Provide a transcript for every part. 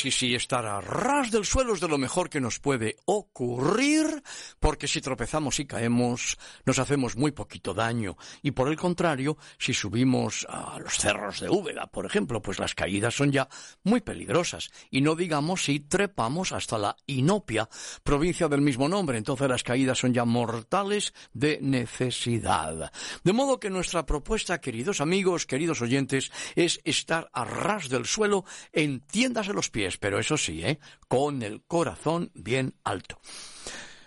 Sí, sí, estar a ras del suelo es de lo mejor que nos puede ocurrir, porque si tropezamos y caemos, nos hacemos muy poquito daño. Y por el contrario, si subimos a los cerros de Úbeda, por ejemplo, pues las caídas son ya muy peligrosas. Y no digamos si trepamos hasta la Inopia, provincia del mismo nombre, entonces las caídas son ya mortales de necesidad. De modo que nuestra propuesta, queridos amigos, queridos oyentes, es estar a ras del suelo en tiéndase los pies, pero eso sí, ¿eh? con el corazón bien alto.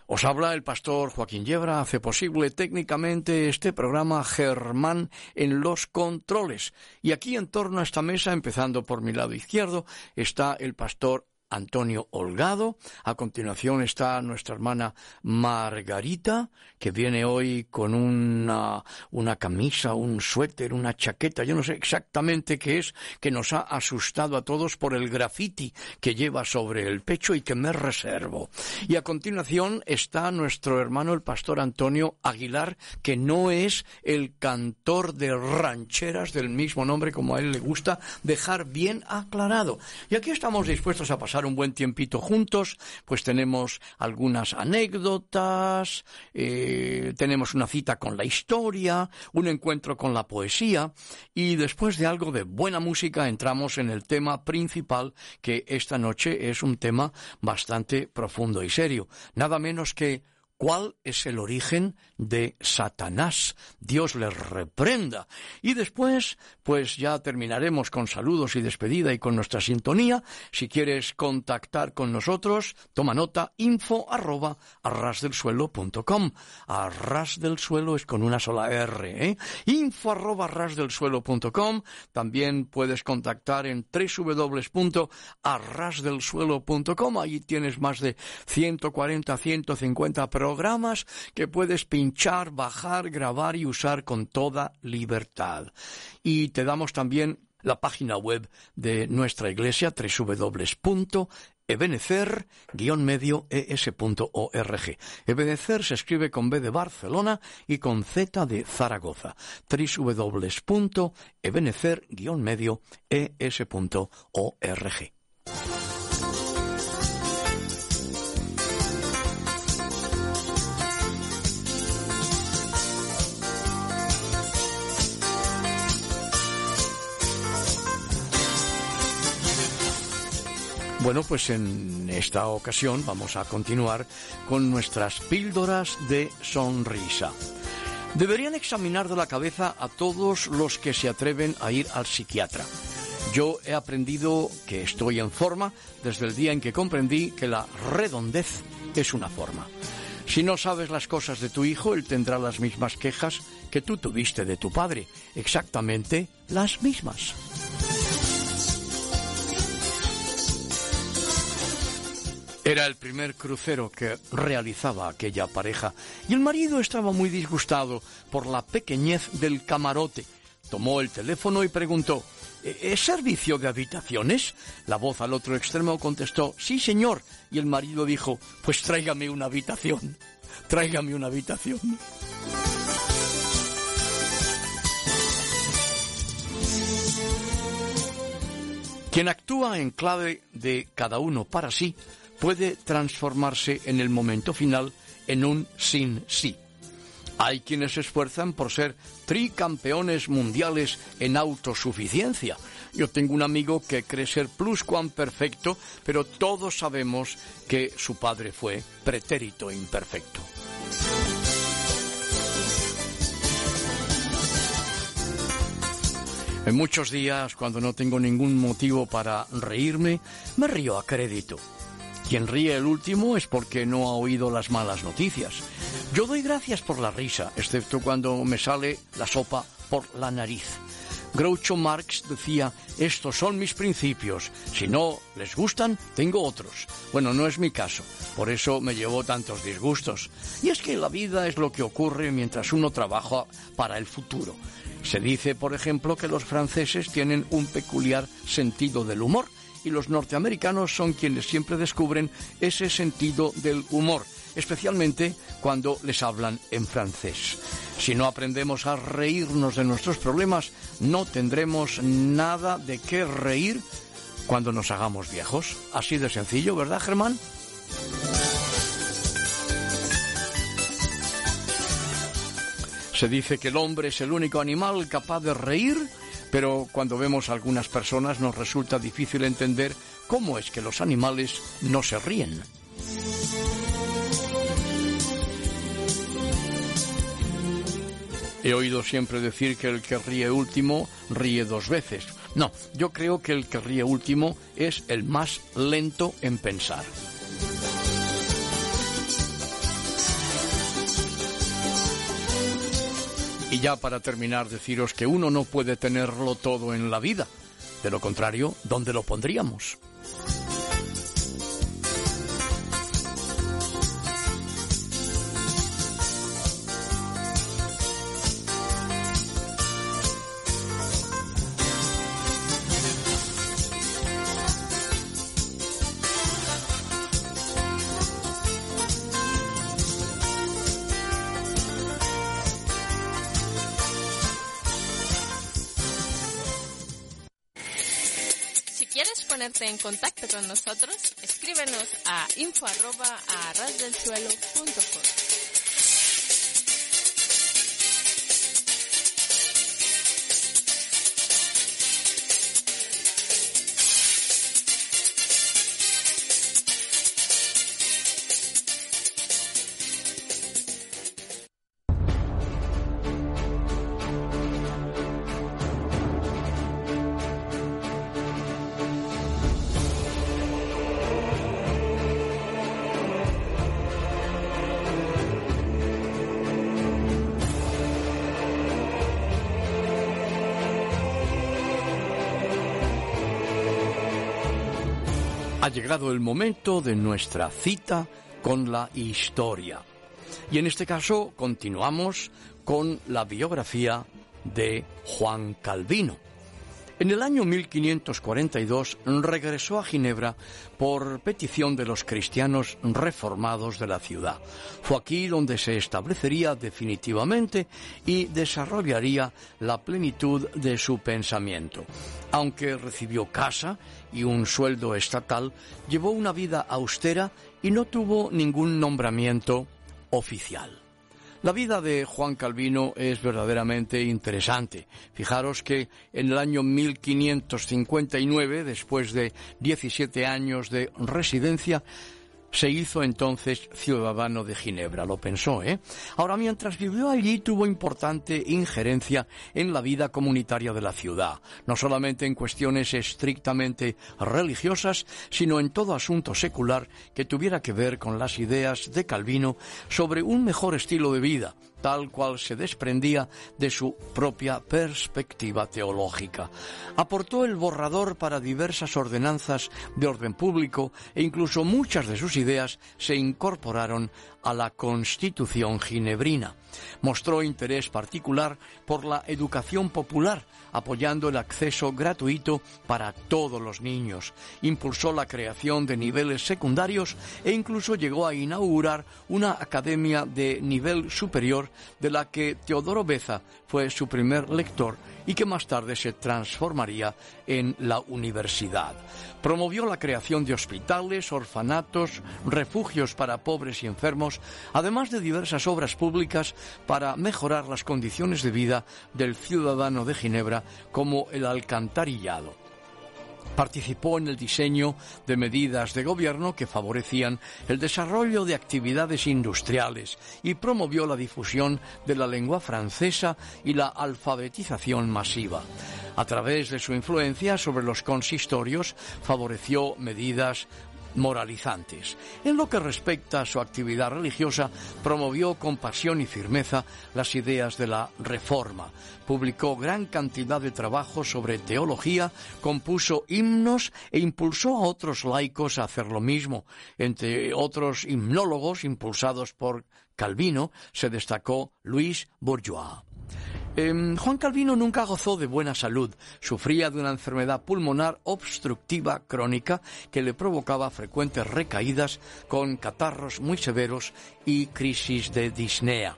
Os habla el pastor Joaquín Yebra, hace posible técnicamente este programa Germán en los controles. Y aquí en torno a esta mesa, empezando por mi lado izquierdo, está el pastor Antonio Holgado. A continuación está nuestra hermana Margarita, que viene hoy con una, una camisa, un suéter, una chaqueta, yo no sé exactamente qué es, que nos ha asustado a todos por el graffiti que lleva sobre el pecho y que me reservo. Y a continuación está nuestro hermano el pastor Antonio Aguilar, que no es el cantor de rancheras del mismo nombre como a él le gusta dejar bien aclarado. Y aquí estamos dispuestos a pasar un buen tiempito juntos, pues tenemos algunas anécdotas, eh, tenemos una cita con la historia, un encuentro con la poesía y después de algo de buena música entramos en el tema principal que esta noche es un tema bastante profundo y serio, nada menos que cuál es el origen de Satanás. Dios les reprenda. Y después, pues ya terminaremos con saludos y despedida y con nuestra sintonía. Si quieres contactar con nosotros, toma nota info arroba arrasdelsuelo.com. Arras del suelo es con una sola R, ¿eh? Info arroba arrasdelsuelo.com. También puedes contactar en www.arrasdelsuelo.com. Allí tienes más de 140, 150 programas programas que puedes pinchar, bajar, grabar y usar con toda libertad. Y te damos también la página web de nuestra iglesia www.ebenecer-medio-es.org. Ebenecer se escribe con B de Barcelona y con Z de Zaragoza. www.ebenecer-medio-es.org. Bueno, pues en esta ocasión vamos a continuar con nuestras píldoras de sonrisa. Deberían examinar de la cabeza a todos los que se atreven a ir al psiquiatra. Yo he aprendido que estoy en forma desde el día en que comprendí que la redondez es una forma. Si no sabes las cosas de tu hijo, él tendrá las mismas quejas que tú tuviste de tu padre, exactamente las mismas. Era el primer crucero que realizaba aquella pareja y el marido estaba muy disgustado por la pequeñez del camarote. Tomó el teléfono y preguntó ¿Es servicio de habitaciones? La voz al otro extremo contestó Sí, señor. Y el marido dijo Pues tráigame una habitación. Tráigame una habitación. Quien actúa en clave de cada uno para sí puede transformarse en el momento final en un sin sí. Hay quienes se esfuerzan por ser tricampeones mundiales en autosuficiencia. Yo tengo un amigo que cree ser perfecto, pero todos sabemos que su padre fue pretérito imperfecto. En muchos días, cuando no tengo ningún motivo para reírme, me río a crédito. Quien ríe el último es porque no ha oído las malas noticias. Yo doy gracias por la risa, excepto cuando me sale la sopa por la nariz. Groucho Marx decía, estos son mis principios, si no les gustan, tengo otros. Bueno, no es mi caso, por eso me llevo tantos disgustos. Y es que la vida es lo que ocurre mientras uno trabaja para el futuro. Se dice, por ejemplo, que los franceses tienen un peculiar sentido del humor y los norteamericanos son quienes siempre descubren ese sentido del humor, especialmente cuando les hablan en francés. Si no aprendemos a reírnos de nuestros problemas, no tendremos nada de qué reír cuando nos hagamos viejos. Así de sencillo, ¿verdad, Germán? Se dice que el hombre es el único animal capaz de reír, pero cuando vemos a algunas personas nos resulta difícil entender cómo es que los animales no se ríen. He oído siempre decir que el que ríe último ríe dos veces. No, yo creo que el que ríe último es el más lento en pensar. Y ya para terminar, deciros que uno no puede tenerlo todo en la vida. De lo contrario, ¿dónde lo pondríamos? En contacto con nosotros, escríbenos a info arroba a llegado el momento de nuestra cita con la historia. Y en este caso continuamos con la biografía de Juan Calvino. En el año 1542 regresó a Ginebra por petición de los cristianos reformados de la ciudad. Fue aquí donde se establecería definitivamente y desarrollaría la plenitud de su pensamiento. Aunque recibió casa y un sueldo estatal, llevó una vida austera y no tuvo ningún nombramiento oficial. La vida de Juan Calvino es verdaderamente interesante. Fijaros que en el año 1559, después de 17 años de residencia, se hizo entonces ciudadano de Ginebra, lo pensó, ¿eh? Ahora, mientras vivió allí, tuvo importante injerencia en la vida comunitaria de la ciudad, no solamente en cuestiones estrictamente religiosas, sino en todo asunto secular que tuviera que ver con las ideas de Calvino sobre un mejor estilo de vida, tal cual se desprendía de su propia perspectiva teológica. Aportó el borrador para diversas ordenanzas de orden público e incluso muchas de sus ideas se incorporaron a la Constitución ginebrina. Mostró interés particular por la educación popular, apoyando el acceso gratuito para todos los niños. Impulsó la creación de niveles secundarios e incluso llegó a inaugurar una academia de nivel superior de la que Teodoro Beza fue su primer lector y que más tarde se transformaría en la universidad. Promovió la creación de hospitales, orfanatos, refugios para pobres y enfermos además de diversas obras públicas para mejorar las condiciones de vida del ciudadano de Ginebra, como el alcantarillado. Participó en el diseño de medidas de gobierno que favorecían el desarrollo de actividades industriales y promovió la difusión de la lengua francesa y la alfabetización masiva. A través de su influencia sobre los consistorios favoreció medidas moralizantes. En lo que respecta a su actividad religiosa, promovió con pasión y firmeza las ideas de la Reforma. Publicó gran cantidad de trabajos sobre teología, compuso himnos e impulsó a otros laicos a hacer lo mismo. Entre otros himnólogos impulsados por Calvino se destacó Luis Bourgeois. Em, Juan Calvino nunca gozó de buena salud. Sufría de una enfermedad pulmonar obstructiva crónica que le provocaba frecuentes recaídas con catarros muy severos y crisis de disnea.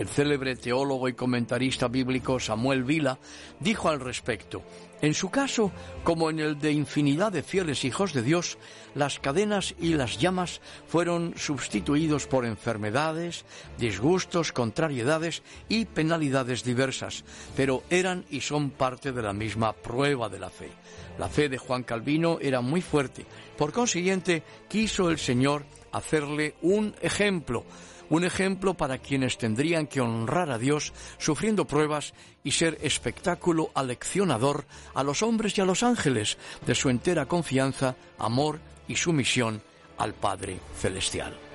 El célebre teólogo y comentarista bíblico Samuel Vila dijo al respecto, en su caso, como en el de infinidad de fieles hijos de Dios, las cadenas y las llamas fueron sustituidos por enfermedades, disgustos, contrariedades y penalidades diversas, pero eran y son parte de la misma prueba de la fe. La fe de Juan Calvino era muy fuerte, por consiguiente quiso el Señor hacerle un ejemplo, un ejemplo para quienes tendrían que honrar a Dios sufriendo pruebas y ser espectáculo aleccionador a los hombres y a los ángeles de su entera confianza, amor y sumisión al Padre Celestial.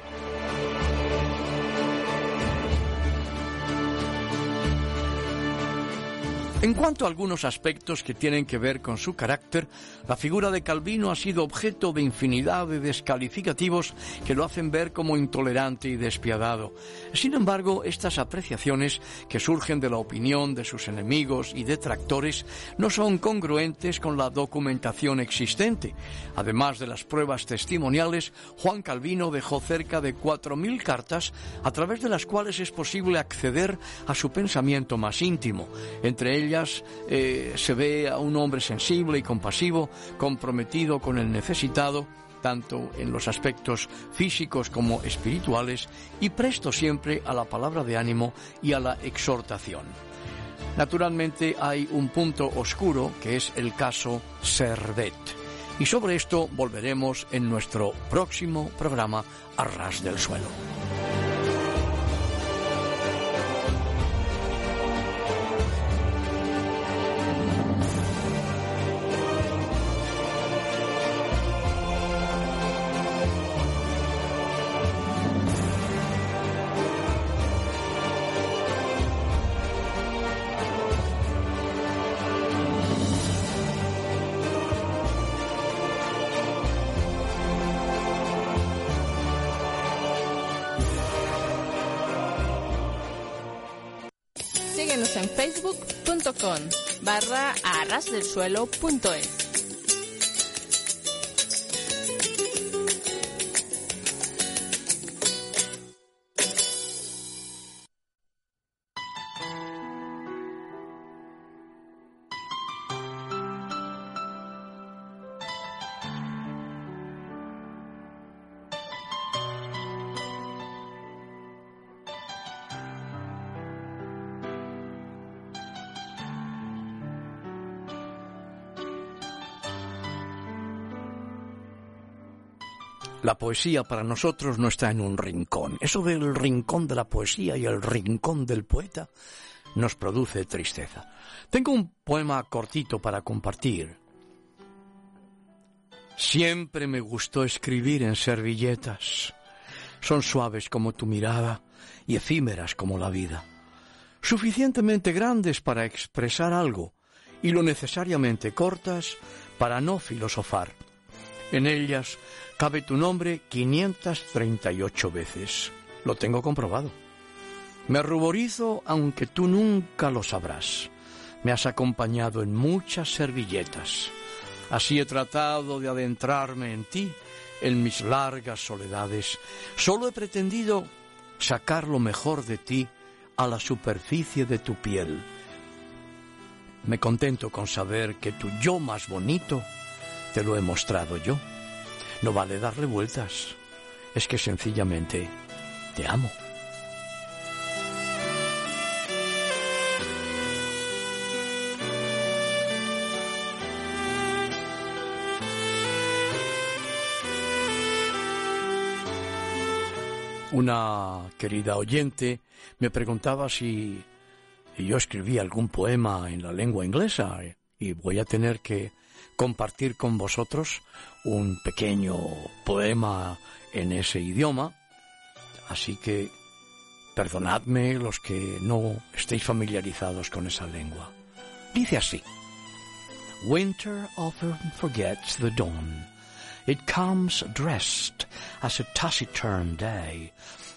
En cuanto a algunos aspectos que tienen que ver con su carácter, la figura de Calvino ha sido objeto de infinidad de descalificativos que lo hacen ver como intolerante y despiadado. Sin embargo, estas apreciaciones, que surgen de la opinión de sus enemigos y detractores, no son congruentes con la documentación existente. Además de las pruebas testimoniales, Juan Calvino dejó cerca de 4.000 cartas a través de las cuales es posible acceder a su pensamiento más íntimo. Entre eh, se ve a un hombre sensible y compasivo, comprometido con el necesitado, tanto en los aspectos físicos como espirituales, y presto siempre a la palabra de ánimo y a la exhortación. Naturalmente hay un punto oscuro que es el caso Servet. Y sobre esto volveremos en nuestro próximo programa a ras del suelo. arrasdelsuelo.es. La poesía para nosotros no está en un rincón. Eso del rincón de la poesía y el rincón del poeta nos produce tristeza. Tengo un poema cortito para compartir. Siempre me gustó escribir en servilletas. Son suaves como tu mirada y efímeras como la vida. Suficientemente grandes para expresar algo y lo necesariamente cortas para no filosofar. En ellas cabe tu nombre 538 veces. Lo tengo comprobado. Me ruborizo aunque tú nunca lo sabrás. Me has acompañado en muchas servilletas. Así he tratado de adentrarme en ti, en mis largas soledades. Solo he pretendido sacar lo mejor de ti a la superficie de tu piel. Me contento con saber que tu yo más bonito te lo he mostrado yo. No vale darle vueltas. Es que sencillamente Te amo. Una querida oyente me preguntaba si yo escribía algún poema en la lengua inglesa y voy a tener que compartir con vosotros un pequeño poema en ese idioma. Así que perdonadme los que no estéis familiarizados con esa lengua. Dice así. Winter often forgets the dawn. It comes dressed as a taciturn day,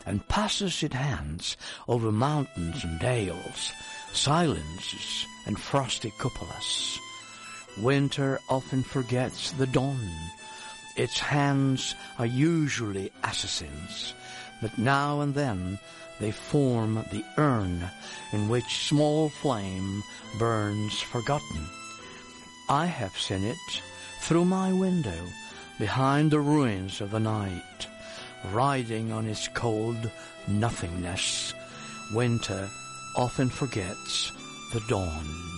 and passes its hands over mountains and dales, silences and frosty cupolas. Winter often forgets the dawn. Its hands are usually assassins, but now and then they form the urn in which small flame burns forgotten. I have seen it through my window behind the ruins of the night, riding on its cold nothingness. Winter often forgets the dawn.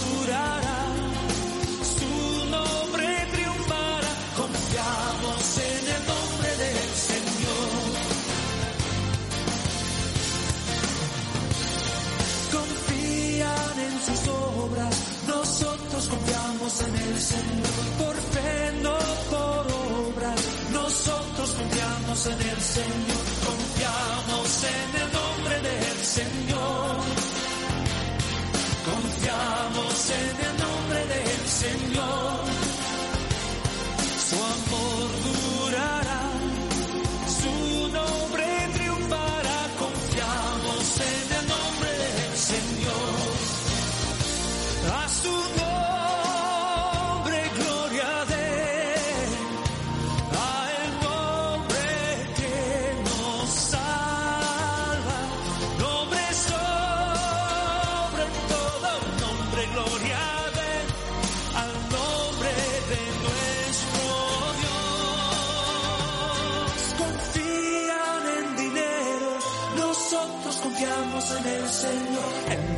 en el Señor por fe, no por obras. Nosotros confiamos en el Señor, confiamos en el nombre del Señor. Confiamos en el nombre del Señor. en el Señor.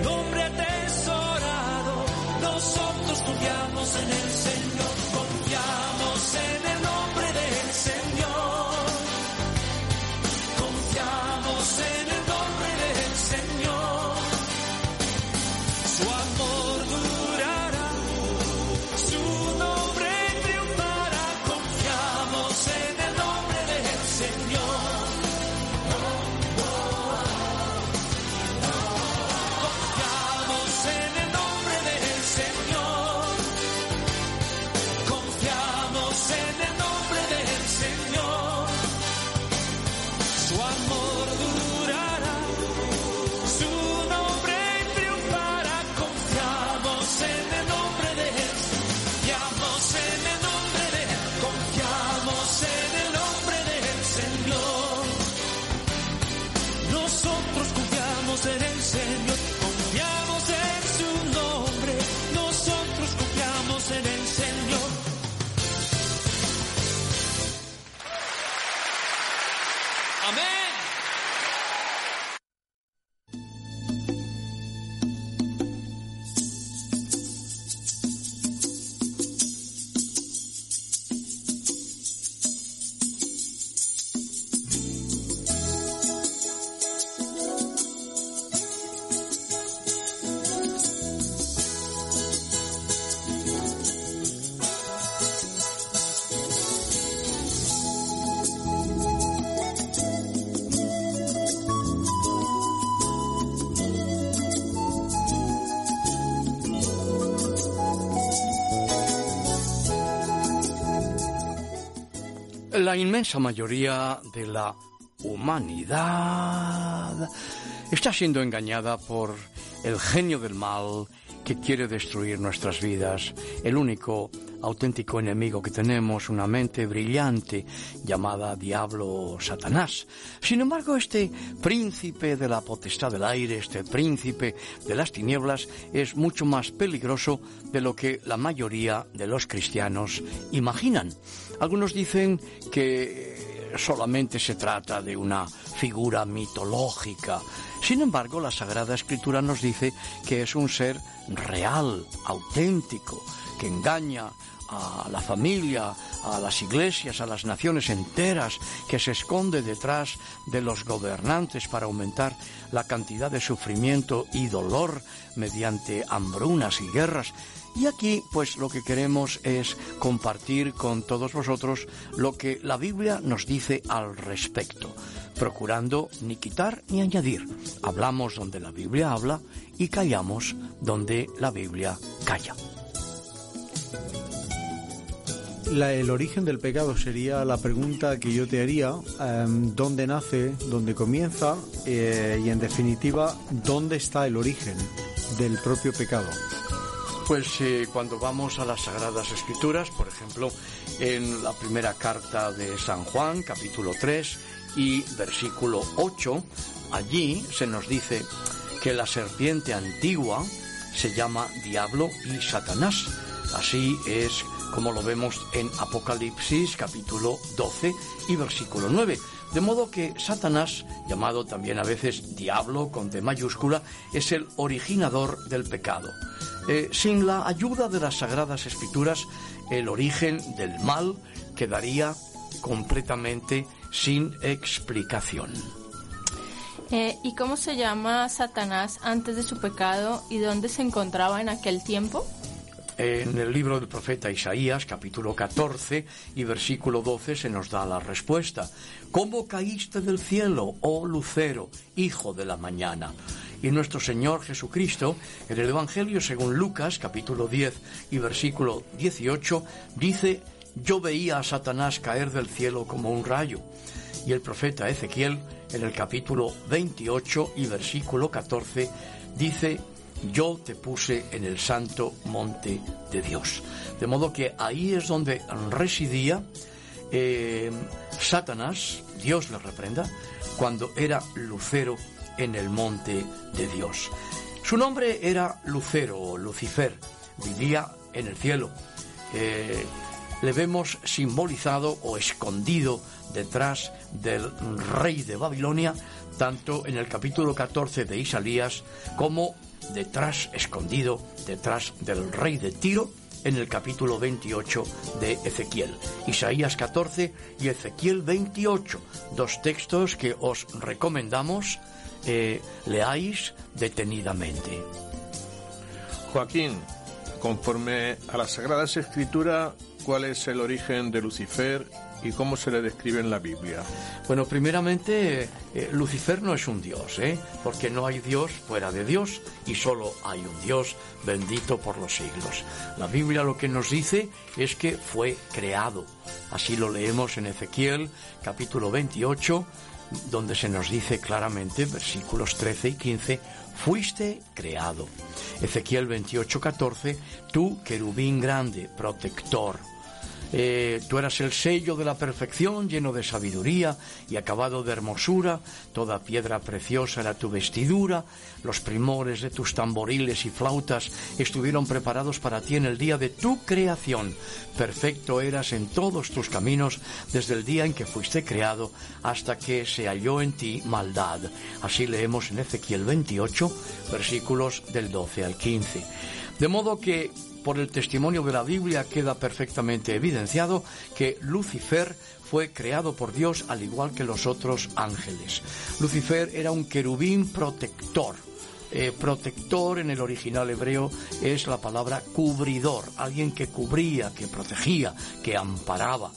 La inmensa mayoría de la humanidad está siendo engañada por el genio del mal que quiere destruir nuestras vidas, el único auténtico enemigo que tenemos, una mente brillante llamada Diablo Satanás. Sin embargo, este príncipe de la potestad del aire, este príncipe de las tinieblas, es mucho más peligroso de lo que la mayoría de los cristianos imaginan. Algunos dicen que solamente se trata de una figura mitológica. Sin embargo, la Sagrada Escritura nos dice que es un ser real, auténtico, que engaña a la familia, a las iglesias, a las naciones enteras, que se esconde detrás de los gobernantes para aumentar la cantidad de sufrimiento y dolor mediante hambrunas y guerras. Y aquí, pues lo que queremos es compartir con todos vosotros lo que la Biblia nos dice al respecto, procurando ni quitar ni añadir. Hablamos donde la Biblia habla y callamos donde la Biblia calla el origen del pecado sería la pregunta que yo te haría, em, ¿dónde nace, dónde comienza eh, y en definitiva, dónde está el origen del propio pecado? Pues eh, cuando vamos a las Sagradas Escrituras, por ejemplo, en la primera carta de San Juan, capítulo 3 y versículo 8, allí se nos dice que la serpiente antigua se llama Diablo y Satanás. Así es como lo vemos en Apocalipsis capítulo 12 y versículo 9. De modo que Satanás, llamado también a veces diablo con D mayúscula, es el originador del pecado. Eh, sin la ayuda de las sagradas escrituras, el origen del mal quedaría completamente sin explicación. Eh, ¿Y cómo se llama Satanás antes de su pecado y dónde se encontraba en aquel tiempo? En el libro del profeta Isaías, capítulo 14 y versículo 12, se nos da la respuesta. ¿Cómo caíste del cielo, oh lucero, hijo de la mañana? Y nuestro Señor Jesucristo, en el Evangelio según Lucas, capítulo 10 y versículo 18, dice, yo veía a Satanás caer del cielo como un rayo. Y el profeta Ezequiel, en el capítulo 28 y versículo 14, dice, yo te puse en el santo monte de Dios. De modo que ahí es donde residía eh, Satanás, Dios le reprenda, cuando era Lucero en el monte de Dios. Su nombre era Lucero o Lucifer, vivía en el cielo. Eh, le vemos simbolizado o escondido detrás del rey de Babilonia, tanto en el capítulo 14 de Isaías como detrás, escondido detrás del rey de Tiro, en el capítulo 28 de Ezequiel. Isaías 14 y Ezequiel 28, dos textos que os recomendamos eh, leáis detenidamente. Joaquín, conforme a las Sagradas Escrituras, ¿cuál es el origen de Lucifer y cómo se le describe en la Biblia? Bueno, primeramente, eh, Lucifer no es un dios, ¿eh? porque no hay dios fuera de Dios y solo hay un Dios bendito por los siglos. La Biblia lo que nos dice es que fue creado. Así lo leemos en Ezequiel capítulo 28, donde se nos dice claramente, versículos 13 y 15, fuiste creado. Ezequiel 28, 14, tú querubín grande, protector Eh, tú eras el sello de la perfección, lleno de sabiduría y acabado de hermosura. Toda piedra preciosa era tu vestidura. Los primores de tus tamboriles y flautas estuvieron preparados para ti en el día de tu creación. Perfecto eras en todos tus caminos desde el día en que fuiste creado hasta que se halló en ti maldad. Así leemos en Ezequiel 28, versículos del 12 al 15. De modo que por el testimonio de la Biblia queda perfectamente evidenciado que Lucifer fue creado por Dios al igual que los otros ángeles. Lucifer era un querubín protector. Eh, protector en el original hebreo es la palabra cubridor, alguien que cubría, que protegía, que amparaba.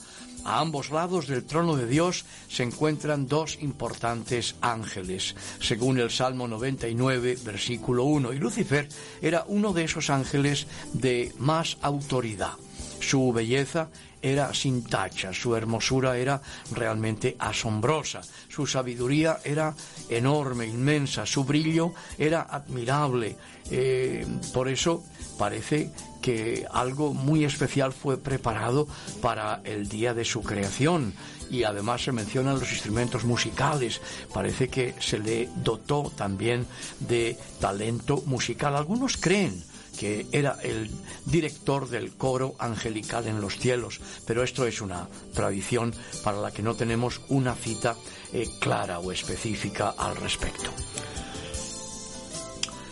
A ambos lados del trono de Dios se encuentran dos importantes ángeles, según el Salmo 99, versículo 1, y Lucifer era uno de esos ángeles de más autoridad. Su belleza era sin tacha, su hermosura era realmente asombrosa, su sabiduría era enorme, inmensa, su brillo era admirable. Eh, por eso parece que algo muy especial fue preparado para el día de su creación y además se mencionan los instrumentos musicales. Parece que se le dotó también de talento musical. Algunos creen que era el director del coro angelical en los cielos, pero esto es una tradición para la que no tenemos una cita eh, clara o específica al respecto.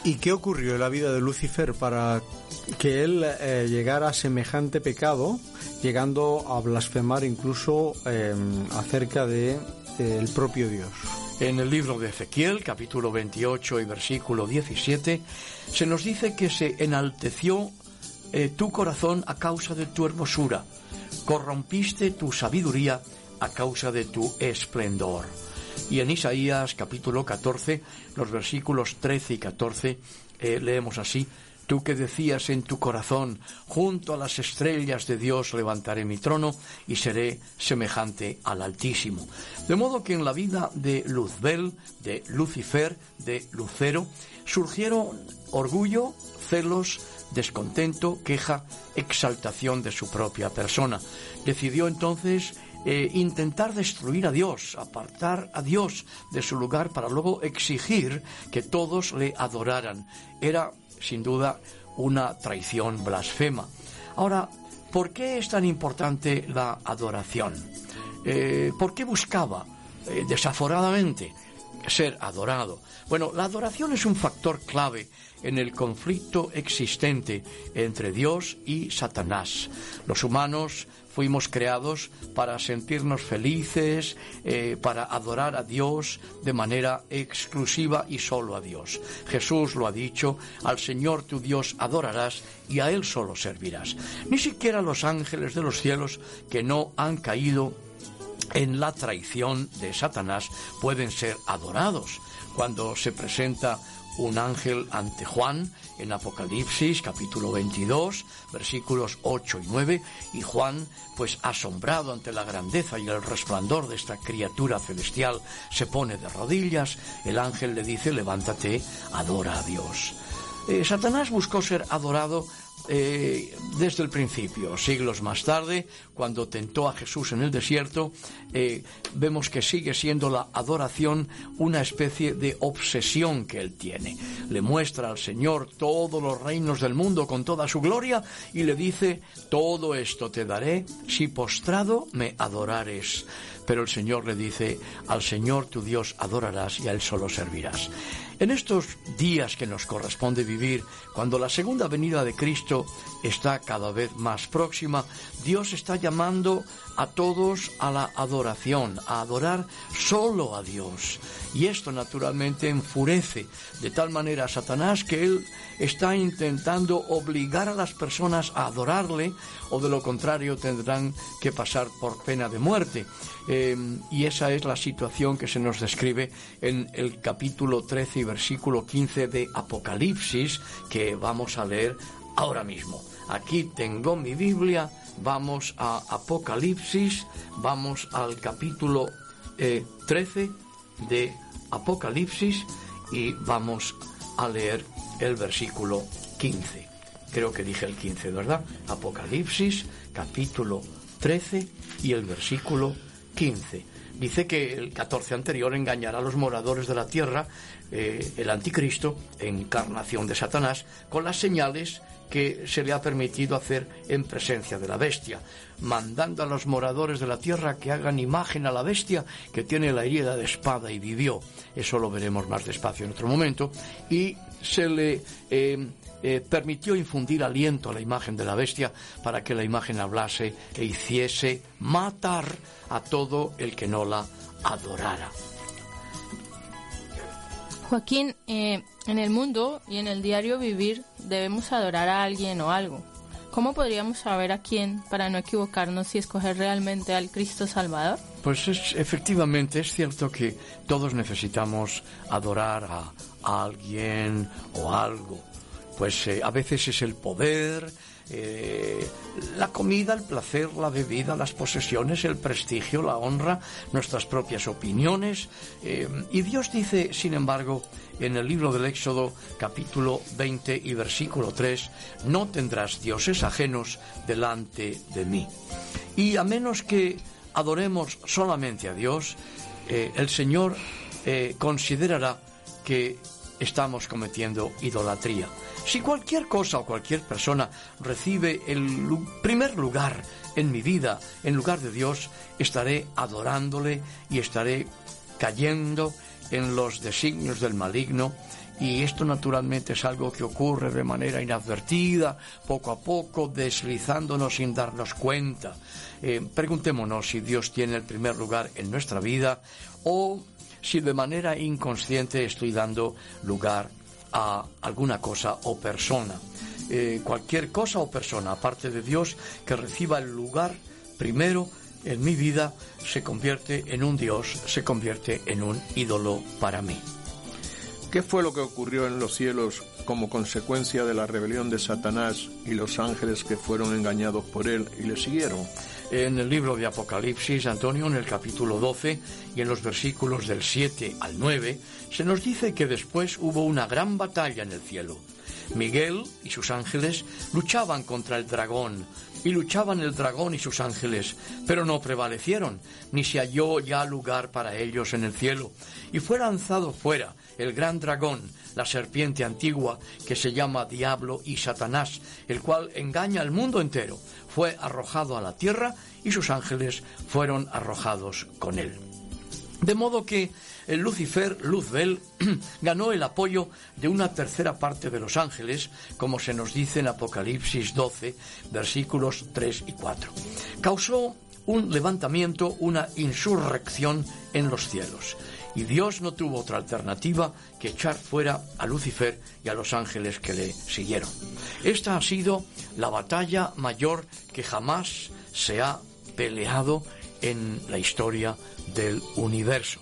¿Y qué ocurrió en la vida de Lucifer para que él eh, llegara a semejante pecado, llegando a blasfemar incluso em, acerca de el propio Dios? En el libro de Ezequiel, capítulo 28 y versículo 17, se nos dice que se enalteció eh, tu corazón a causa de tu hermosura, corrompiste tu sabiduría a causa de tu esplendor. Y en Isaías capítulo 14, los versículos 13 y 14, eh, leemos así, Tú que decías en tu corazón, junto a las estrellas de Dios levantaré mi trono y seré semejante al Altísimo. De modo que en la vida de Luzbel, de Lucifer, de Lucero, surgieron orgullo, celos, descontento, queja, exaltación de su propia persona. Decidió entonces eh, intentar destruir a Dios, apartar a Dios de su lugar para luego exigir que todos le adoraran. Era, sin duda, una traición blasfema. Ahora, ¿por qué es tan importante la adoración? Eh, ¿Por qué buscaba eh, desaforadamente ser adorado? Bueno, la adoración es un factor clave en el conflicto existente entre Dios y Satanás. Los humanos fuimos creados para sentirnos felices, eh, para adorar a Dios de manera exclusiva y solo a Dios. Jesús lo ha dicho, al Señor tu Dios adorarás y a Él solo servirás. Ni siquiera los ángeles de los cielos que no han caído en la traición de Satanás pueden ser adorados. Cuando se presenta un ángel ante Juan en Apocalipsis capítulo 22 versículos 8 y 9 y Juan pues asombrado ante la grandeza y el resplandor de esta criatura celestial se pone de rodillas el ángel le dice levántate adora a Dios eh, Satanás buscó ser adorado eh, desde el principio. Siglos más tarde, cuando tentó a Jesús en el desierto, eh, vemos que sigue siendo la adoración una especie de obsesión que él tiene. Le muestra al Señor todos los reinos del mundo con toda su gloria y le dice, todo esto te daré si postrado me adorares. Pero el Señor le dice, al Señor tu Dios adorarás y a Él solo servirás. En estos días que nos corresponde vivir, cuando la segunda venida de Cristo está cada vez más próxima, Dios está llamando a todos a la adoración, a adorar solo a Dios. Y esto naturalmente enfurece de tal manera a Satanás que él está intentando obligar a las personas a adorarle o de lo contrario tendrán que pasar por pena de muerte. Eh, y esa es la situación que se nos describe en el capítulo 13 y versículo 15 de Apocalipsis que vamos a leer ahora mismo. Aquí tengo mi Biblia, vamos a Apocalipsis, vamos al capítulo 13 eh, de Apocalipsis y vamos a leer el versículo 15. Creo que dije el 15, ¿verdad? Apocalipsis, capítulo 13 y el versículo 15. Dice que el 14 anterior engañará a los moradores de la tierra, eh, el anticristo, encarnación de Satanás, con las señales que se le ha permitido hacer en presencia de la bestia, mandando a los moradores de la tierra que hagan imagen a la bestia que tiene la herida de espada y vivió. Eso lo veremos más despacio en otro momento. Y se le eh, eh, permitió infundir aliento a la imagen de la bestia para que la imagen hablase e hiciese matar a todo el que no la adorara. Joaquín, eh, en el mundo y en el diario vivir debemos adorar a alguien o algo. ¿Cómo podríamos saber a quién para no equivocarnos y escoger realmente al Cristo Salvador? Pues es, efectivamente es cierto que todos necesitamos adorar a, a alguien o algo. Pues eh, a veces es el poder, eh, la comida, el placer, la bebida, las posesiones, el prestigio, la honra, nuestras propias opiniones. Eh, y Dios dice, sin embargo, en el libro del Éxodo capítulo 20 y versículo 3, no tendrás dioses ajenos delante de mí. Y a menos que adoremos solamente a Dios, el Señor considerará que estamos cometiendo idolatría. Si cualquier cosa o cualquier persona recibe el primer lugar en mi vida, en lugar de Dios, estaré adorándole y estaré cayendo en los designios del maligno y esto naturalmente es algo que ocurre de manera inadvertida, poco a poco, deslizándonos sin darnos cuenta. Eh, preguntémonos si Dios tiene el primer lugar en nuestra vida o si de manera inconsciente estoy dando lugar a alguna cosa o persona. Eh, cualquier cosa o persona, aparte de Dios, que reciba el lugar primero en mi vida, se convierte en un Dios, se convierte en un ídolo para mí. ¿Qué fue lo que ocurrió en los cielos como consecuencia de la rebelión de Satanás y los ángeles que fueron engañados por él y le siguieron? En el libro de Apocalipsis, Antonio, en el capítulo 12 y en los versículos del 7 al 9, se nos dice que después hubo una gran batalla en el cielo. Miguel y sus ángeles luchaban contra el dragón, y luchaban el dragón y sus ángeles, pero no prevalecieron, ni se halló ya lugar para ellos en el cielo, y fue lanzado fuera el gran dragón, la serpiente antigua, que se llama Diablo y Satanás, el cual engaña al mundo entero fue arrojado a la tierra y sus ángeles fueron arrojados con él. De modo que el Lucifer, Luzbel, ganó el apoyo de una tercera parte de los ángeles, como se nos dice en Apocalipsis 12, versículos 3 y 4. Causó un levantamiento, una insurrección en los cielos. Y Dios no tuvo otra alternativa que echar fuera a Lucifer y a los ángeles que le siguieron. Esta ha sido la batalla mayor que jamás se ha peleado en la historia del universo.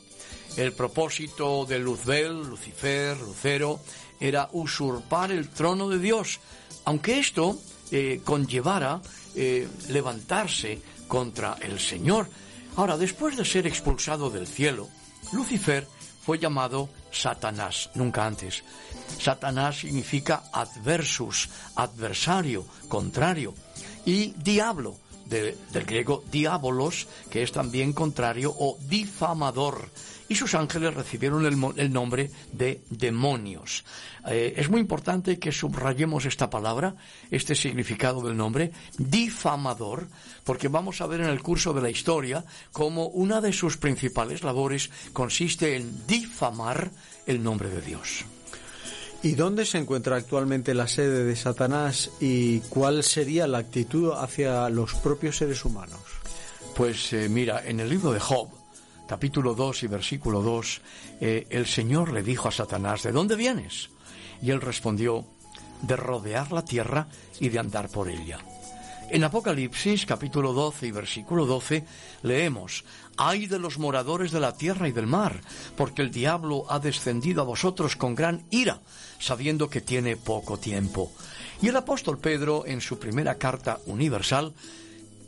El propósito de Luzbel, Lucifer, Lucero, era usurpar el trono de Dios, aunque esto eh, conllevara eh, levantarse contra el Señor. Ahora, después de ser expulsado del cielo, Lucifer fue llamado Satanás, nunca antes. Satanás significa adversus, adversario, contrario. Y diablo, del griego diabolos, que es también contrario o difamador y sus ángeles recibieron el, nombre de demonios. Eh, es muy importante que subrayemos esta palabra, este significado del nombre, difamador, porque vamos a ver en el curso de la historia cómo una de sus principales labores consiste en difamar el nombre de Dios. ¿Y dónde se encuentra actualmente la sede de Satanás y cuál sería la actitud hacia los propios seres humanos? Pues eh, mira, en el libro de Job, capítulo 2 y versículo 2, eh, el Señor le dijo a Satanás, ¿de dónde vienes? Y él respondió, de rodear la tierra y de andar por ella. En Apocalipsis capítulo 12 y versículo 12 leemos, Ay de los moradores de la tierra y del mar, porque el diablo ha descendido a vosotros con gran ira, sabiendo que tiene poco tiempo. Y el apóstol Pedro, en su primera carta universal,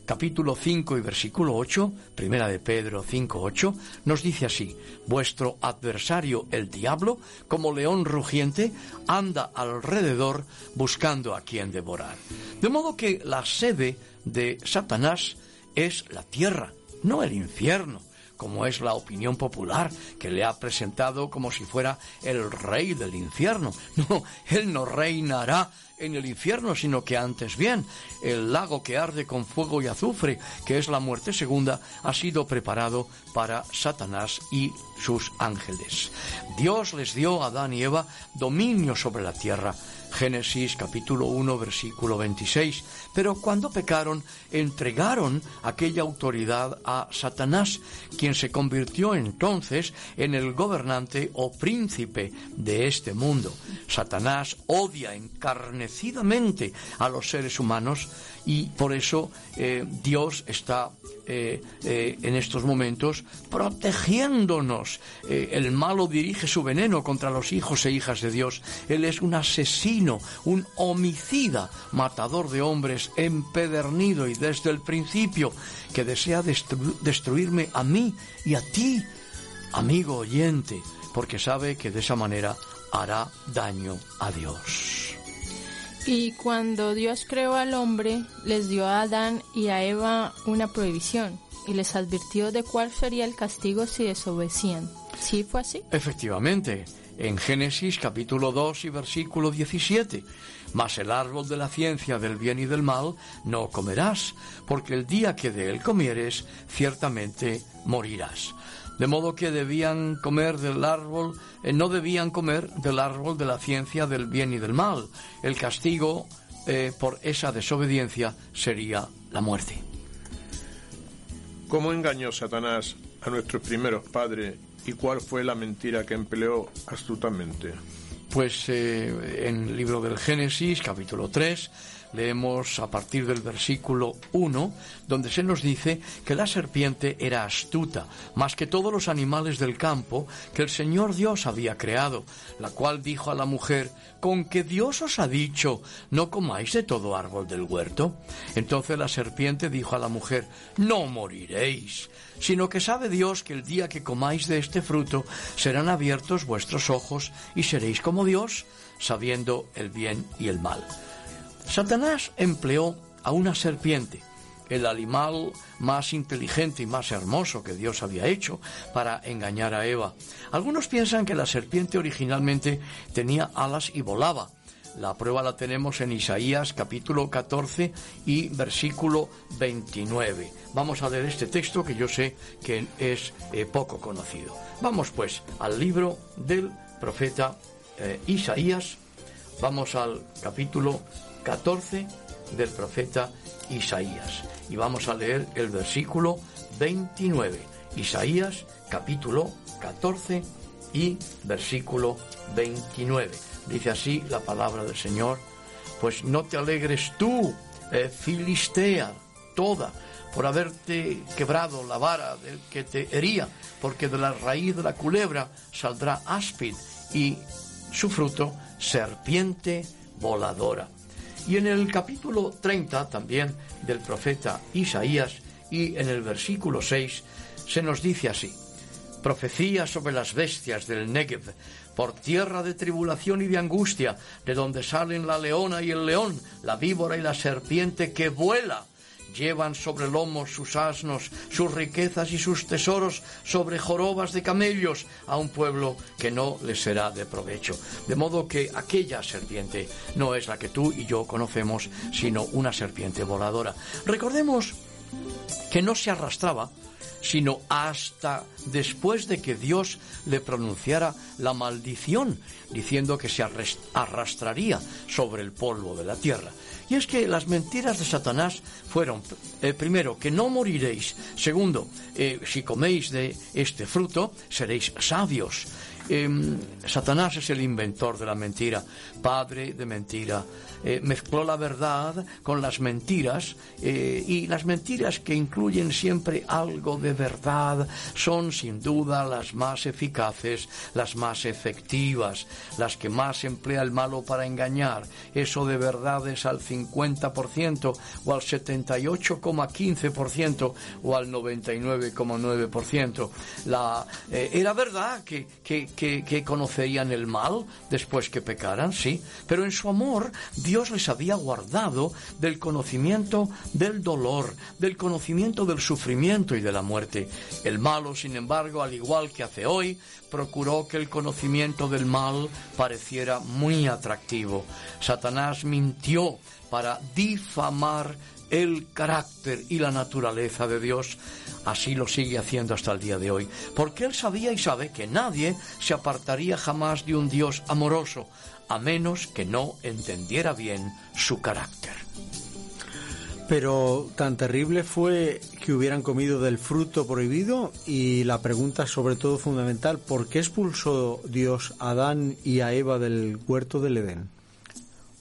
capítulo 5 y versículo 8, primera de Pedro 5, 8, nos dice así, vuestro adversario el diablo, como león rugiente, anda alrededor buscando a quien devorar. De modo que la sede de Satanás es la tierra, no el infierno como es la opinión popular, que le ha presentado como si fuera el rey del infierno. No, él no reinará en el infierno, sino que antes bien, el lago que arde con fuego y azufre, que es la muerte segunda, ha sido preparado para Satanás y sus ángeles. Dios les dio a Adán y Eva dominio sobre la tierra, Génesis capítulo 1 versículo 26. Pero cuando pecaron, entregaron aquella autoridad a Satanás, quien se convirtió entonces en el gobernante o príncipe de este mundo. Satanás odia encarnecidamente a los seres humanos y por eso eh, Dios está eh, eh, en estos momentos protegiéndonos. el malo dirige su veneno contra los hijos e hijas de Dios. Él es un asesino, un homicida, matador de hombres, empedernido y desde el principio que desea destruirme a mí y a ti, amigo oyente, porque sabe que de esa manera hará daño a Dios. Y cuando Dios creó al hombre, les dio a Adán y a Eva una prohibición y les advirtió de cuál sería el castigo si desobedecían. ¿Sí fue así? Efectivamente, en Génesis capítulo 2 y versículo 17. Mas el árbol de la ciencia del bien y del mal no comerás, porque el día que de él comieres, ciertamente morirás de modo que debían comer del árbol, eh, no debían comer del árbol de la ciencia del bien y del mal. El castigo eh, por esa desobediencia sería la muerte. ¿Cómo engañó Satanás a nuestros primeros padres y cuál fue la mentira que empleó astutamente? Pues eh, en el libro del Génesis, capítulo 3, leemos a partir del versículo 1, donde se nos dice que la serpiente era astuta, más que todos los animales del campo que el Señor Dios había creado, la cual dijo a la mujer, ¿con que Dios os ha dicho, no comáis de todo árbol del huerto? Entonces la serpiente dijo a la mujer, no moriréis, sino que sabe Dios que el día que comáis de este fruto serán abiertos vuestros ojos y seréis como Dios, sabiendo el bien y el mal. Satanás empleó a una serpiente, el animal más inteligente y más hermoso que Dios había hecho para engañar a Eva. Algunos piensan que la serpiente originalmente tenía alas y volaba. La prueba la tenemos en Isaías capítulo 14 y versículo 29. Vamos a leer este texto que yo sé que es eh, poco conocido. Vamos pues al libro del profeta eh, Isaías. Vamos al capítulo 14 del profeta Isaías. Y vamos a leer el versículo 29. Isaías capítulo 14 y versículo 29. Dice así la palabra del Señor, pues no te alegres tú, eh, Filistea, toda, por haberte quebrado la vara del que te hería, porque de la raíz de la culebra saldrá áspid y su fruto serpiente voladora. Y en el capítulo 30 también del profeta Isaías y en el versículo 6 se nos dice así, profecía sobre las bestias del Negev, por tierra de tribulación y de angustia, de donde salen la leona y el león, la víbora y la serpiente que vuela llevan sobre lomos sus asnos, sus riquezas y sus tesoros sobre jorobas de camellos a un pueblo que no les será de provecho. De modo que aquella serpiente no es la que tú y yo conocemos, sino una serpiente voladora. Recordemos que no se arrastraba, sino hasta después de que Dios le pronunciara la maldición, diciendo que se arrastraría sobre el polvo de la tierra. Y es que las mentiras de Satanás fueron, eh, primero, que no moriréis, segundo, eh, si coméis de este fruto, seréis sabios. Em, Satanás es el inventor de la mentira, padre de mentira. Eh, mezcló la verdad con las mentiras y las mentiras que incluyen siempre algo de verdad son sin duda las más eficaces, las más efectivas, las que más emplea el malo para engañar. Eso de verdad es al 50% o al 78,15% o al 99,9%. La, eh, era verdad que, que, que, conocerían el mal después que pecaran, sí, pero en su amor Dios les había guardado del conocimiento del dolor, del conocimiento del sufrimiento y de la muerte. El malo, sin embargo, al igual que hace hoy, procuró que el conocimiento del mal pareciera muy atractivo. Satanás mintió para difamar el carácter y la naturaleza de Dios. Así lo sigue haciendo hasta el día de hoy, porque él sabía y sabe que nadie se apartaría jamás de un Dios amoroso, a menos que no entendiera bien su carácter. Pero tan terrible fue que hubieran comido del fruto prohibido y la pregunta sobre todo fundamental, ¿por qué expulsó Dios a Adán y a Eva del huerto del Edén?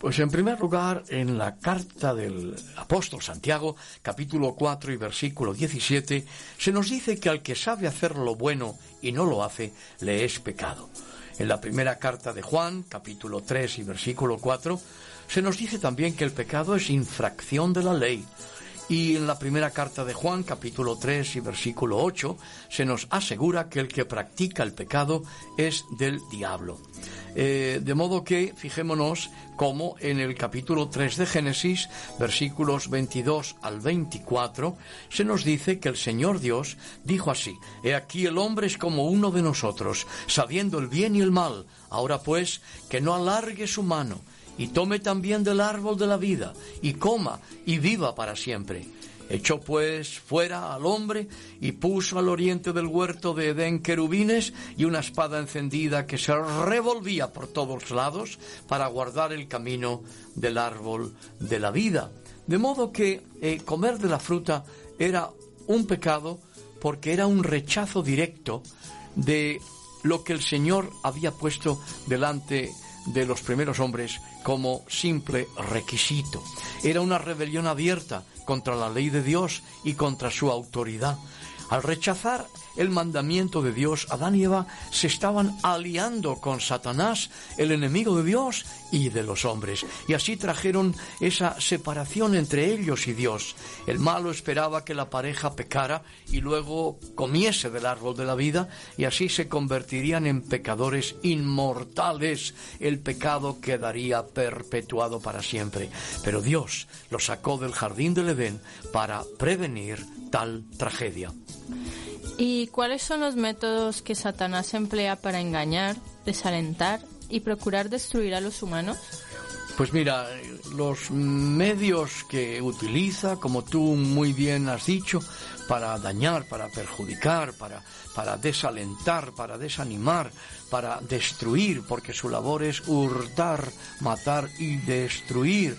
Pues en primer lugar, en la carta del apóstol Santiago, capítulo 4 y versículo 17, se nos dice que al que sabe hacer lo bueno y no lo hace, le es pecado. En la primera carta de Juan, capítulo 3 y versículo 4, se nos dice también que el pecado es infracción de la ley. Y en la primera carta de Juan, capítulo 3 y versículo 8, se nos asegura que el que practica el pecado es del diablo. Eh, de modo que fijémonos como en el capítulo 3 de Génesis, versículos 22 al 24, se nos dice que el Señor Dios dijo así, He aquí el hombre es como uno de nosotros, sabiendo el bien y el mal. Ahora pues, que no alargue su mano y tome también del árbol de la vida, y coma, y viva para siempre. Echó pues fuera al hombre y puso al oriente del huerto de Edén querubines y una espada encendida que se revolvía por todos lados para guardar el camino del árbol de la vida. De modo que eh, comer de la fruta era un pecado porque era un rechazo directo de lo que el Señor había puesto delante de los primeros hombres como simple requisito. Era una rebelión abierta contra la ley de Dios y contra su autoridad. Al rechazar el mandamiento de Dios, Adán y Eva se estaban aliando con Satanás, el enemigo de Dios y de los hombres, y así trajeron esa separación entre ellos y Dios. El malo esperaba que la pareja pecara y luego comiese del árbol de la vida, y así se convertirían en pecadores inmortales. El pecado quedaría perpetuado para siempre. Pero Dios lo sacó del jardín del Edén para prevenir tal tragedia. ¿Y cuáles son los métodos que Satanás emplea para engañar, desalentar y procurar destruir a los humanos? Pues mira, los medios que utiliza, como tú muy bien has dicho, para dañar, para perjudicar, para, para desalentar, para desanimar, para destruir, porque su labor es hurtar, matar y destruir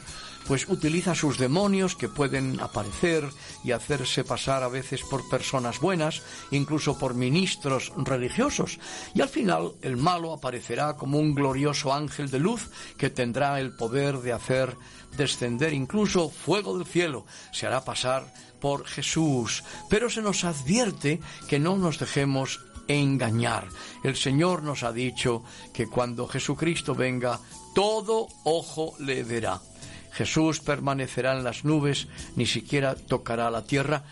pues utiliza sus demonios que pueden aparecer y hacerse pasar a veces por personas buenas, incluso por ministros religiosos, y al final el malo aparecerá como un glorioso ángel de luz que tendrá el poder de hacer descender incluso fuego del cielo, se hará pasar por Jesús, pero se nos advierte que no nos dejemos engañar. El Señor nos ha dicho que cuando Jesucristo venga, todo ojo le verá. Jesús permanecerá en las nubes, ni siquiera tocará la tierra.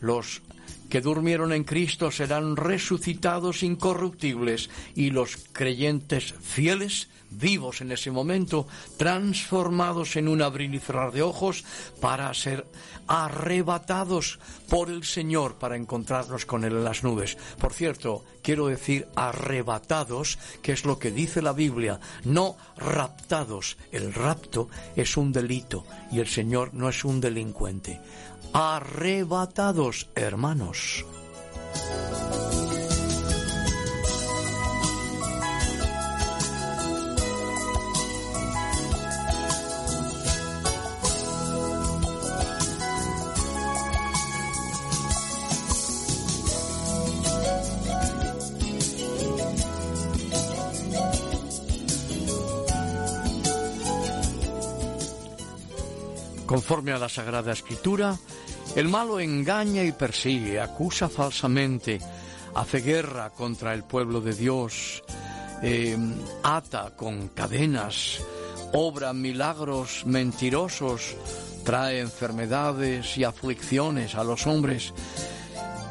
Los que durmieron en Cristo serán resucitados incorruptibles y los creyentes fieles vivos en ese momento, transformados en un abrir y cerrar de ojos para ser arrebatados por el Señor para encontrarnos con Él en las nubes. Por cierto, quiero decir arrebatados, que es lo que dice la Biblia, no raptados. El rapto es un delito y el Señor no es un delincuente. Arrebatados, hermanos. Conforme a la Sagrada Escritura, el malo engaña y persigue, acusa falsamente, hace guerra contra el pueblo de Dios, eh, ata con cadenas, obra milagros mentirosos, trae enfermedades y aflicciones a los hombres,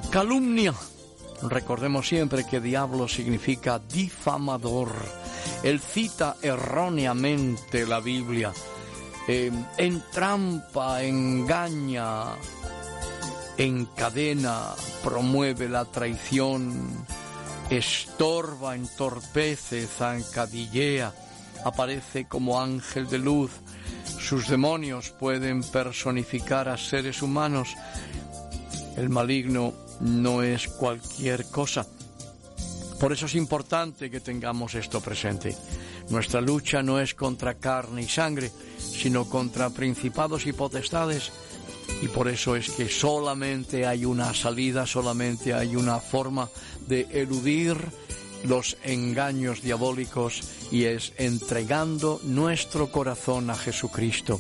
calumnia Recordemos siempre que diablo significa difamador. Él cita erróneamente la Biblia. Eh, entrampa, engaña, encadena, promueve la traición, estorba, entorpece, zancadillea, aparece como ángel de luz. Sus demonios pueden personificar a seres humanos. El maligno no es cualquier cosa. Por eso es importante que tengamos esto presente. Nuestra lucha no es contra carne y sangre, sino contra principados y potestades. Y por eso es que solamente hay una salida, solamente hay una forma de eludir los engaños diabólicos y es entregando nuestro corazón a Jesucristo,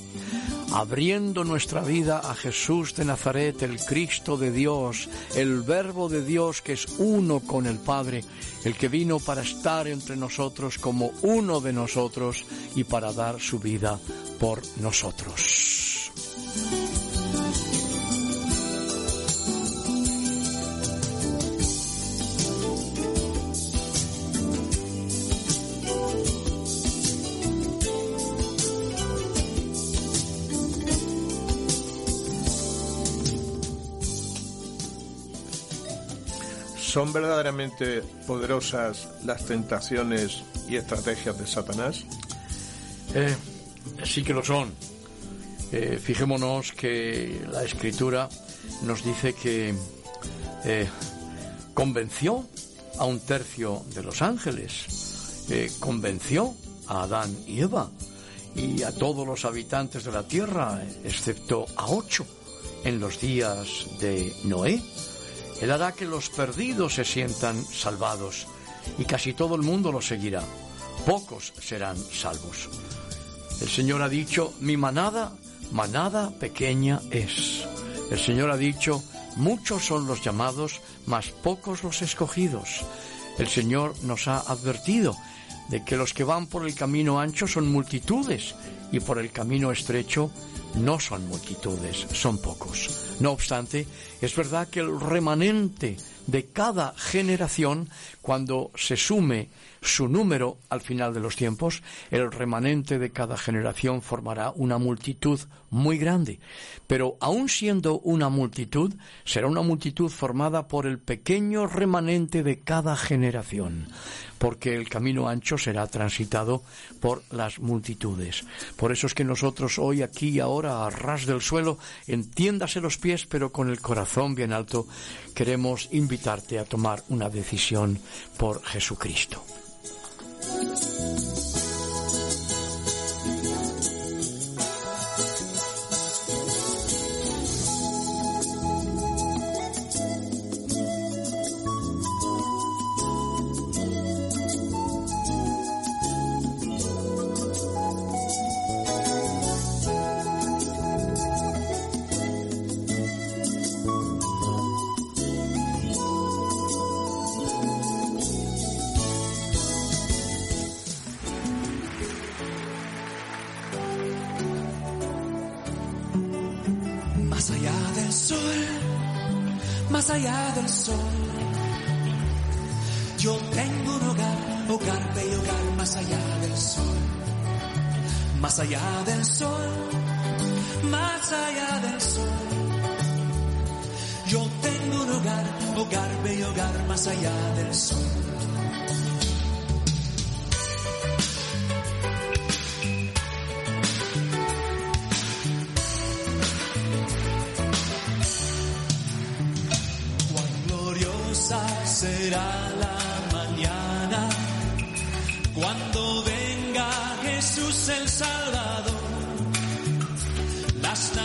abriendo nuestra vida a Jesús de Nazaret, el Cristo de Dios, el Verbo de Dios que es uno con el Padre, el que vino para estar entre nosotros como uno de nosotros y para dar su vida por nosotros. ¿Son verdaderamente poderosas las tentaciones y estrategias de Satanás? Eh, sí que lo son. Eh, fijémonos que la escritura nos dice que eh, convenció a un tercio de los ángeles, convenció a Adán y Eva y a todos los habitantes de la tierra, excepto a ocho en los días de Noé él hará que los perdidos se sientan salvados y casi todo el mundo lo seguirá. Pocos serán salvos. El Señor ha dicho, mi manada, manada pequeña es. El Señor ha dicho, muchos son los llamados, mas pocos los escogidos. El Señor nos ha advertido de que los que van por el camino ancho son multitudes y por el camino estrecho no son multitudes, son pocos. No obstante, es verdad que el remanente de cada generación, cuando se sume su número al final de los tiempos, el remanente de cada generación formará una multitud muy grande. Pero aun siendo una multitud, será una multitud formada por el pequeño remanente de cada generación porque el camino ancho será transitado por las multitudes. Por eso es que nosotros hoy aquí ahora a ras del suelo, entiéndase los pies pero con el corazón bien alto, queremos invitarte a tomar una decisión por Jesucristo. うん。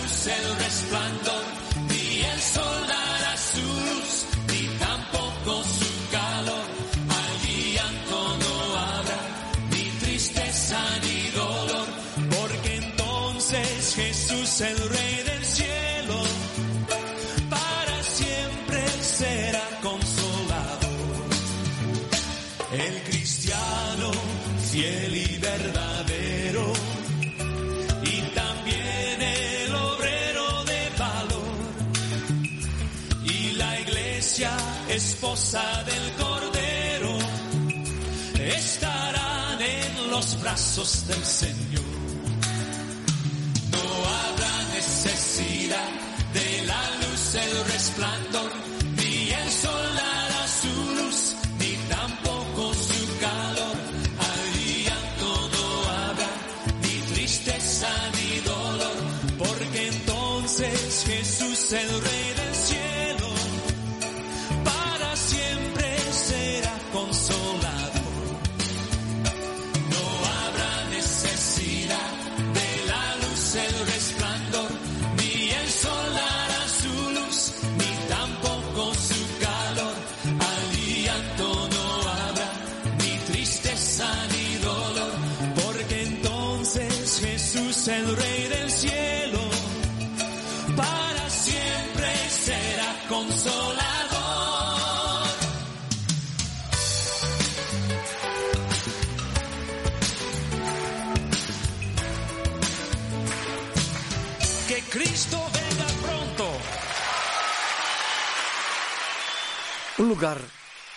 luz, el resplandor, brazos del Señor.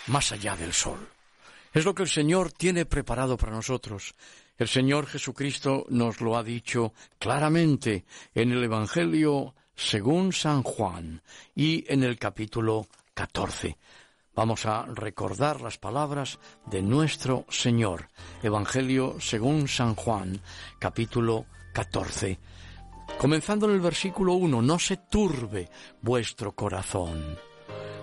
Más allá del sol. Es lo que el Señor tiene preparado para nosotros. El Señor Jesucristo nos lo ha dicho claramente en el Evangelio según San Juan y en el capítulo 14. Vamos a recordar las palabras de nuestro Señor. Evangelio según San Juan, capítulo 14. Comenzando en el versículo 1, no se turbe vuestro corazón.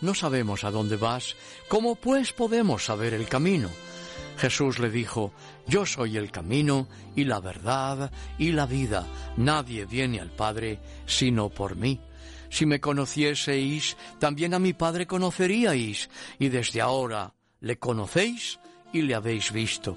no sabemos a dónde vas, ¿cómo pues podemos saber el camino? Jesús le dijo, Yo soy el camino y la verdad y la vida. Nadie viene al Padre sino por mí. Si me conocieseis, también a mi Padre conoceríais, y desde ahora le conocéis y le habéis visto.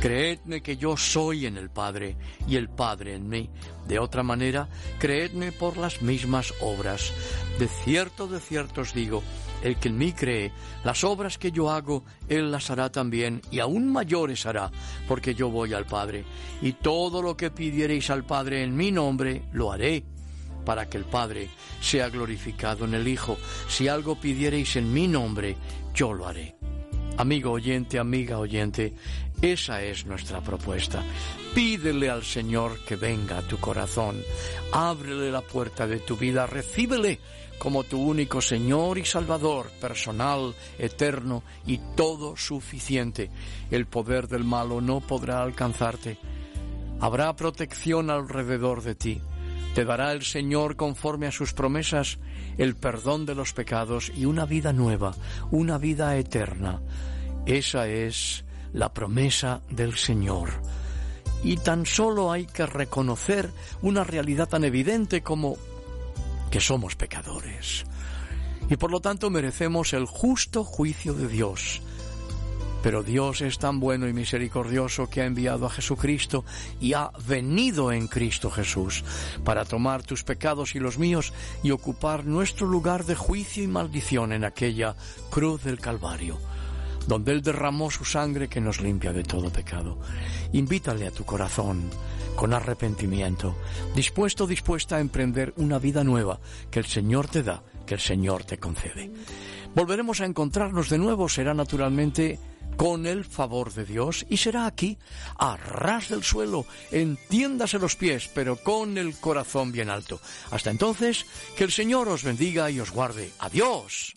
Creedme que yo soy en el Padre y el Padre en mí. De otra manera, creedme por las mismas obras. De cierto, de cierto os digo, el que en mí cree, las obras que yo hago, él las hará también, y aún mayores hará, porque yo voy al Padre. Y todo lo que pidiereis al Padre en mi nombre, lo haré, para que el Padre sea glorificado en el Hijo. Si algo pidiereis en mi nombre, yo lo haré. Amigo oyente, amiga oyente, esa es nuestra propuesta. Pídele al Señor que venga a tu corazón, ábrele la puerta de tu vida, recíbele como tu único Señor y Salvador, personal, eterno y todo suficiente. El poder del malo no podrá alcanzarte. Habrá protección alrededor de ti. Te dará el Señor conforme a sus promesas el perdón de los pecados y una vida nueva, una vida eterna. Esa es la promesa del Señor. Y tan solo hay que reconocer una realidad tan evidente como que somos pecadores. Y por lo tanto merecemos el justo juicio de Dios. Pero Dios es tan bueno y misericordioso que ha enviado a Jesucristo y ha venido en Cristo Jesús para tomar tus pecados y los míos y ocupar nuestro lugar de juicio y maldición en aquella cruz del Calvario donde Él derramó su sangre que nos limpia de todo pecado. Invítale a tu corazón con arrepentimiento, dispuesto, dispuesta a emprender una vida nueva que el Señor te da, que el Señor te concede. Volveremos a encontrarnos de nuevo, será naturalmente con el favor de Dios y será aquí, a ras del suelo, entiéndase los pies, pero con el corazón bien alto. Hasta entonces, que el Señor os bendiga y os guarde. Adiós.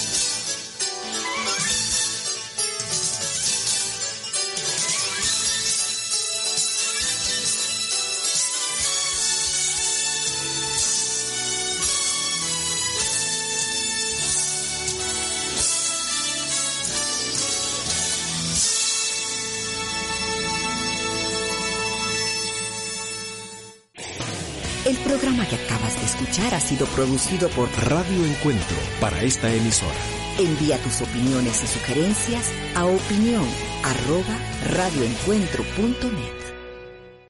Programa que acabas de escuchar ha sido producido por Radio Encuentro para esta emisora. Envía tus opiniones y sugerencias a opinión arroba radioencuentro.net.